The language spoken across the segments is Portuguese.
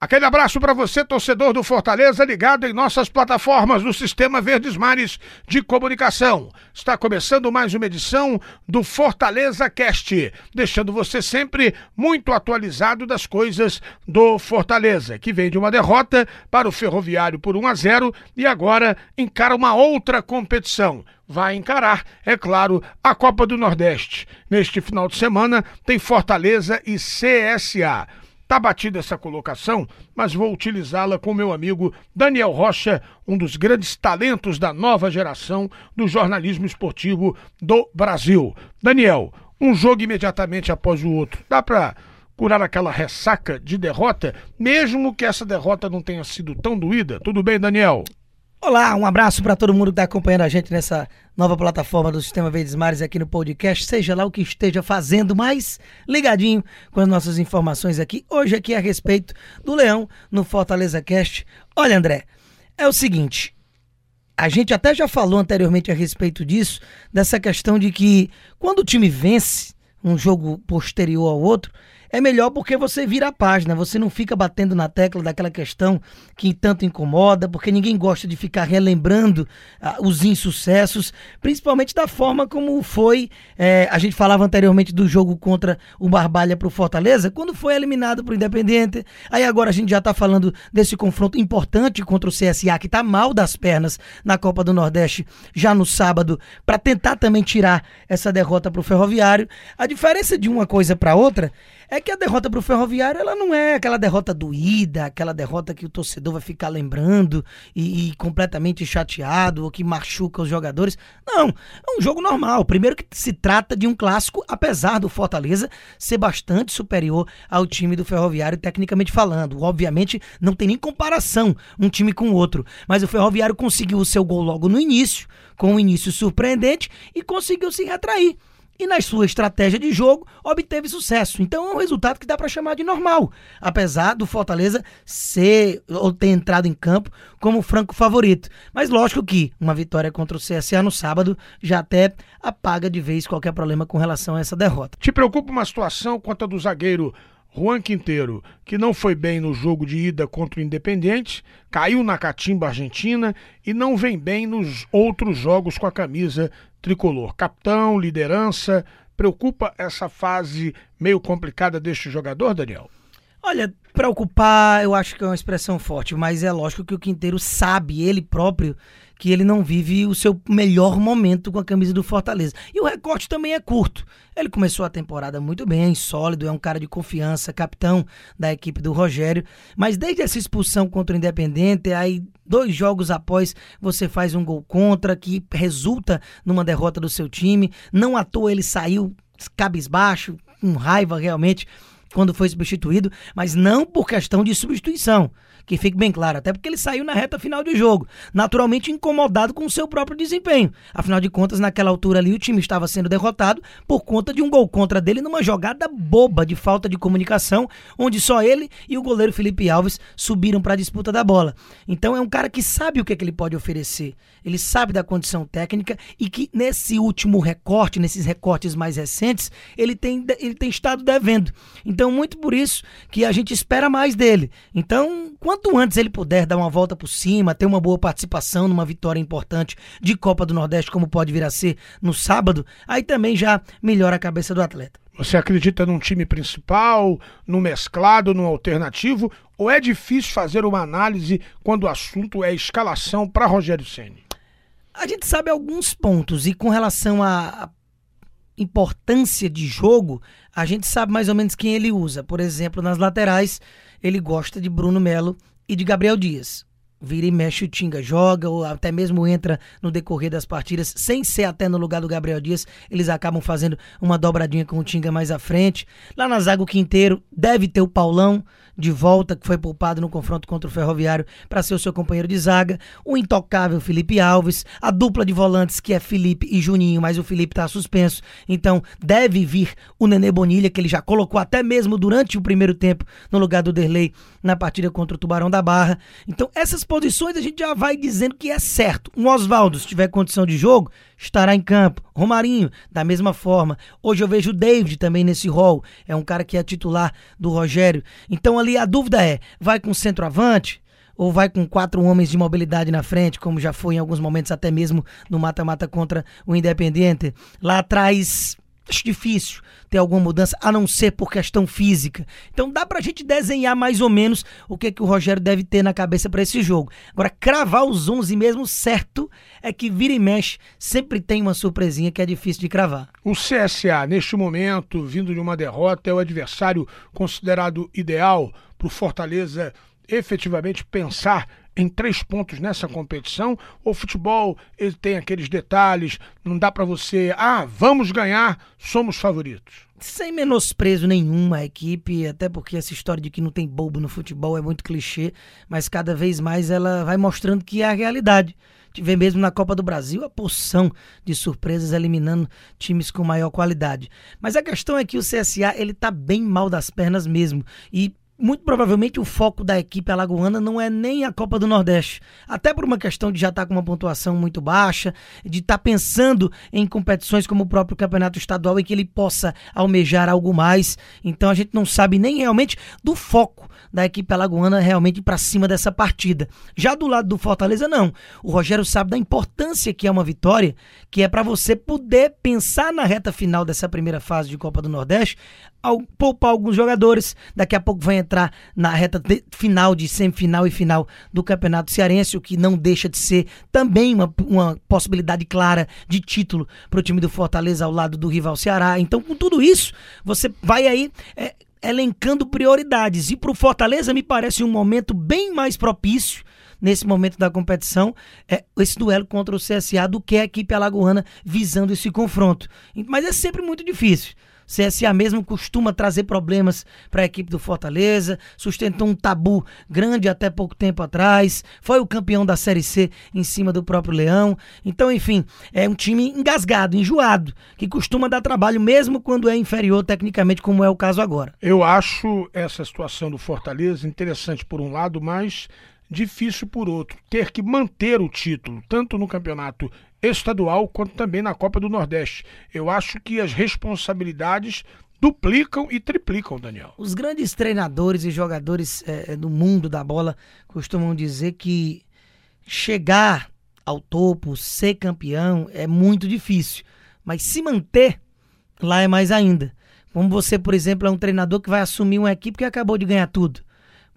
Aquele abraço para você, torcedor do Fortaleza, ligado em nossas plataformas do Sistema Verdes Mares de Comunicação. Está começando mais uma edição do Fortaleza Cast, deixando você sempre muito atualizado das coisas do Fortaleza, que vem de uma derrota para o Ferroviário por 1 a 0 e agora encara uma outra competição vai encarar, é claro, a Copa do Nordeste. Neste final de semana tem Fortaleza e CSA. Tá batida essa colocação, mas vou utilizá-la com meu amigo Daniel Rocha, um dos grandes talentos da nova geração do jornalismo esportivo do Brasil. Daniel, um jogo imediatamente após o outro. Dá para curar aquela ressaca de derrota, mesmo que essa derrota não tenha sido tão doída? Tudo bem, Daniel? Olá, um abraço para todo mundo que está acompanhando a gente nessa nova plataforma do Sistema Verdes Mares aqui no podcast, seja lá o que esteja fazendo, mais ligadinho com as nossas informações aqui. Hoje aqui a respeito do Leão no Fortaleza Cast. Olha, André, é o seguinte, a gente até já falou anteriormente a respeito disso, dessa questão de que quando o time vence um jogo posterior ao outro, é melhor porque você vira a página, você não fica batendo na tecla daquela questão que tanto incomoda, porque ninguém gosta de ficar relembrando ah, os insucessos, principalmente da forma como foi. Eh, a gente falava anteriormente do jogo contra o Barbalha para o Fortaleza, quando foi eliminado para o Independente. Aí agora a gente já está falando desse confronto importante contra o CSA, que está mal das pernas na Copa do Nordeste já no sábado, para tentar também tirar essa derrota para o Ferroviário. A diferença de uma coisa para outra é que a derrota para o Ferroviário ela não é aquela derrota doída, aquela derrota que o torcedor vai ficar lembrando e, e, completamente chateado ou que machuca os jogadores. Não, é um jogo normal. Primeiro que se trata de um clássico, apesar do Fortaleza ser bastante superior ao time do Ferroviário, tecnicamente falando. Obviamente não tem nem comparação um time com o outro, mas o Ferroviário conseguiu o seu gol logo no início, com um início surpreendente e conseguiu se retrair e na sua estratégia de jogo obteve sucesso. Então é um resultado que dá para chamar de normal, apesar do Fortaleza ser ou ter entrado em campo como franco favorito. Mas lógico que uma vitória contra o CSA no sábado já até apaga de vez qualquer problema com relação a essa derrota. Te preocupa uma situação quanto a do zagueiro Juan Quinteiro, que não foi bem no jogo de ida contra o Independente, caiu na catimba argentina e não vem bem nos outros jogos com a camisa tricolor. Capitão, liderança, preocupa essa fase meio complicada deste jogador, Daniel? Olha, preocupar eu acho que é uma expressão forte, mas é lógico que o Quinteiro sabe, ele próprio, que ele não vive o seu melhor momento com a camisa do Fortaleza. E o recorte também é curto. Ele começou a temporada muito bem, sólido, é um cara de confiança, capitão da equipe do Rogério, mas desde essa expulsão contra o Independente, aí dois jogos após você faz um gol contra que resulta numa derrota do seu time. Não à toa ele saiu cabisbaixo, com raiva realmente quando foi substituído, mas não por questão de substituição que fique bem claro, até porque ele saiu na reta final de jogo, naturalmente incomodado com o seu próprio desempenho. Afinal de contas, naquela altura ali, o time estava sendo derrotado por conta de um gol contra dele numa jogada boba de falta de comunicação, onde só ele e o goleiro Felipe Alves subiram para a disputa da bola. Então é um cara que sabe o que, é que ele pode oferecer, ele sabe da condição técnica e que nesse último recorte, nesses recortes mais recentes, ele tem, ele tem estado devendo. Então, muito por isso que a gente espera mais dele. Então, quanto antes ele puder dar uma volta por cima, ter uma boa participação numa vitória importante de Copa do Nordeste, como pode vir a ser no sábado, aí também já melhora a cabeça do atleta. Você acredita num time principal, no mesclado, no alternativo, ou é difícil fazer uma análise quando o assunto é escalação para Rogério Ceni? A gente sabe alguns pontos e com relação à importância de jogo, a gente sabe mais ou menos quem ele usa. Por exemplo, nas laterais, ele gosta de Bruno Melo e de Gabriel Dias. Vira e mexe o Tinga, joga ou até mesmo entra no decorrer das partidas, sem ser até no lugar do Gabriel Dias, eles acabam fazendo uma dobradinha com o Tinga mais à frente. Lá na zaga o Quinteiro deve ter o Paulão de volta, que foi poupado no confronto contra o Ferroviário para ser o seu companheiro de zaga, o intocável Felipe Alves, a dupla de volantes que é Felipe e Juninho, mas o Felipe está suspenso, então deve vir o Nenê Bonilha, que ele já colocou até mesmo durante o primeiro tempo no lugar do Derlei na partida contra o Tubarão da Barra. Então essas posições a gente já vai dizendo que é certo. Um Oswaldo, se tiver condição de jogo, estará em campo. Romarinho, da mesma forma. Hoje eu vejo o David também nesse rol. É um cara que é titular do Rogério. Então ali a dúvida é: vai com centroavante? Ou vai com quatro homens de mobilidade na frente, como já foi em alguns momentos, até mesmo no mata-mata contra o Independiente? Lá atrás, acho difícil ter alguma mudança, a não ser por questão física. Então dá pra gente desenhar mais ou menos o que, que o Rogério deve ter na cabeça para esse jogo. Agora, cravar os 11 mesmo certo é que vira e mexe, sempre tem uma surpresinha que é difícil de cravar. O CSA, neste momento, vindo de uma derrota, é o adversário considerado ideal para o Fortaleza efetivamente pensar em três pontos nessa competição? O futebol ele tem aqueles detalhes, não dá para você, ah, vamos ganhar, somos favoritos. Sem menosprezo nenhum a equipe, até porque essa história de que não tem bobo no futebol é muito clichê, mas cada vez mais ela vai mostrando que é a realidade. Tive mesmo na Copa do Brasil a porção de surpresas eliminando times com maior qualidade. Mas a questão é que o CSA ele tá bem mal das pernas mesmo. E muito provavelmente o foco da equipe alagoana não é nem a Copa do Nordeste. Até por uma questão de já estar tá com uma pontuação muito baixa, de estar tá pensando em competições como o próprio Campeonato Estadual em que ele possa almejar algo mais. Então a gente não sabe nem realmente do foco da equipe alagoana realmente para cima dessa partida. Já do lado do Fortaleza, não. O Rogério sabe da importância que é uma vitória, que é para você poder pensar na reta final dessa primeira fase de Copa do Nordeste, ao, poupar alguns jogadores. Daqui a pouco vai entrar na reta de, final de semifinal e final do Campeonato Cearense, o que não deixa de ser também uma, uma possibilidade clara de título para o time do Fortaleza ao lado do rival Ceará. Então, com tudo isso, você vai aí. É, elencando prioridades. E para o Fortaleza me parece um momento bem mais propício nesse momento da competição é esse duelo contra o CSA do que a equipe alagoana visando esse confronto. Mas é sempre muito difícil. CSA mesmo costuma trazer problemas para a equipe do Fortaleza, sustentou um tabu grande até pouco tempo atrás, foi o campeão da Série C em cima do próprio Leão. Então, enfim, é um time engasgado, enjoado, que costuma dar trabalho mesmo quando é inferior tecnicamente, como é o caso agora. Eu acho essa situação do Fortaleza interessante por um lado, mas difícil por outro. Ter que manter o título, tanto no campeonato estadual quanto também na Copa do Nordeste. Eu acho que as responsabilidades duplicam e triplicam, Daniel. Os grandes treinadores e jogadores é, do mundo da bola costumam dizer que chegar ao topo, ser campeão é muito difícil, mas se manter lá é mais ainda. Como você, por exemplo, é um treinador que vai assumir uma equipe que acabou de ganhar tudo.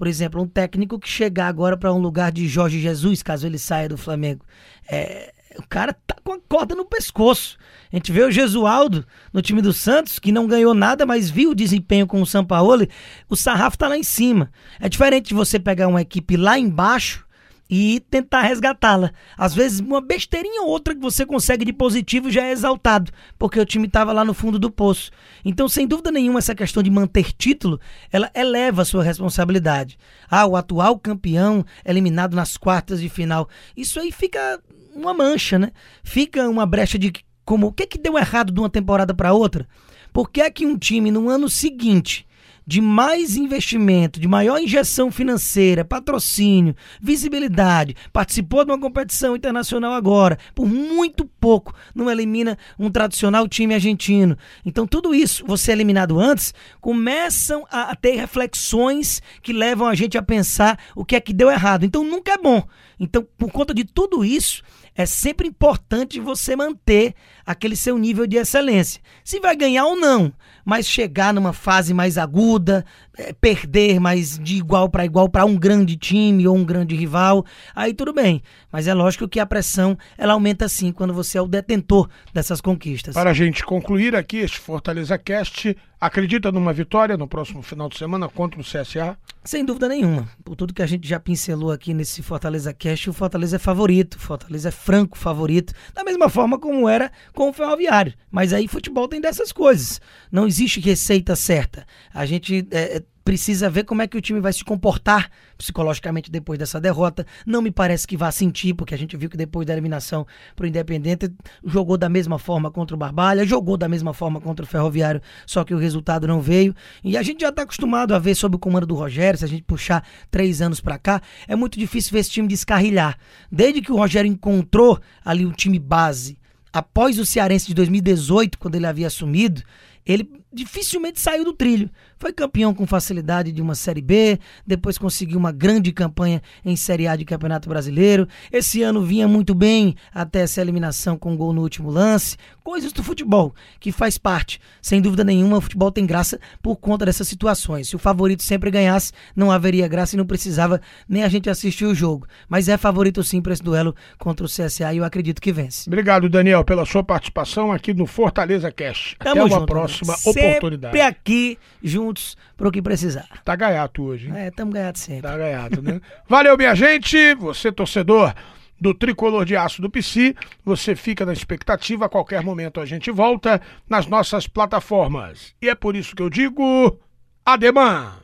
Por exemplo, um técnico que chegar agora para um lugar de Jorge Jesus, caso ele saia do Flamengo, é, o cara tá com a corda no pescoço. A gente vê o Gesualdo no time do Santos, que não ganhou nada, mas viu o desempenho com o Sampaoli. O sarrafo tá lá em cima. É diferente de você pegar uma equipe lá embaixo e tentar resgatá-la. Às vezes, uma besteirinha ou outra que você consegue de positivo já é exaltado, porque o time estava lá no fundo do poço. Então, sem dúvida nenhuma, essa questão de manter título, ela eleva a sua responsabilidade. Ah, o atual campeão eliminado nas quartas de final. Isso aí fica uma mancha, né? Fica uma brecha de como o que que deu errado de uma temporada para outra? Por que é que um time no ano seguinte de mais investimento, de maior injeção financeira, patrocínio, visibilidade, participou de uma competição internacional agora, por muito pouco não elimina um tradicional time argentino. Então tudo isso, você eliminado antes, começam a ter reflexões que levam a gente a pensar o que é que deu errado. Então nunca é bom. Então, por conta de tudo isso, é sempre importante você manter aquele seu nível de excelência. Se vai ganhar ou não, mas chegar numa fase mais aguda, perder mais de igual para igual para um grande time ou um grande rival, aí tudo bem. Mas é lógico que a pressão ela aumenta sim quando você é o detentor dessas conquistas. Para a gente concluir aqui este Fortaleza Cast, acredita numa vitória no próximo final de semana contra o CSA? Sem dúvida nenhuma. Por tudo que a gente já pincelou aqui nesse Fortaleza Cast, o Fortaleza é favorito, o Fortaleza é franco favorito, da mesma forma como era com o Ferroviário. Mas aí futebol tem dessas coisas. Não existe receita certa. A gente é, precisa ver como é que o time vai se comportar psicologicamente depois dessa derrota. Não me parece que vá sentir, porque a gente viu que depois da eliminação pro Independente jogou da mesma forma contra o Barbalha, jogou da mesma forma contra o Ferroviário, só que o resultado não veio. E a gente já está acostumado a ver sob o comando do Rogério, se a gente puxar três anos para cá, é muito difícil ver esse time descarrilhar. Desde que o Rogério encontrou ali o time base, após o Cearense de 2018, quando ele havia assumido, ele dificilmente saiu do trilho. Foi campeão com facilidade de uma Série B, depois conseguiu uma grande campanha em Série A de Campeonato Brasileiro. Esse ano vinha muito bem até essa eliminação com um gol no último lance. Coisas do futebol, que faz parte. Sem dúvida nenhuma, o futebol tem graça por conta dessas situações. Se o favorito sempre ganhasse, não haveria graça e não precisava nem a gente assistir o jogo. Mas é favorito sim para esse duelo contra o CSA e eu acredito que vence. Obrigado, Daniel, pela sua participação aqui no Fortaleza Cash. Tamo Até uma junto, próxima Sempre oportunidade. aqui, juntos, pro que precisar. Tá gaiato hoje, hein? É, tamo ganhado sempre. Tá gaiato, né? Valeu, minha gente. Você, torcedor do Tricolor de Aço do PC, você fica na expectativa. A qualquer momento a gente volta nas nossas plataformas. E é por isso que eu digo. Ademã!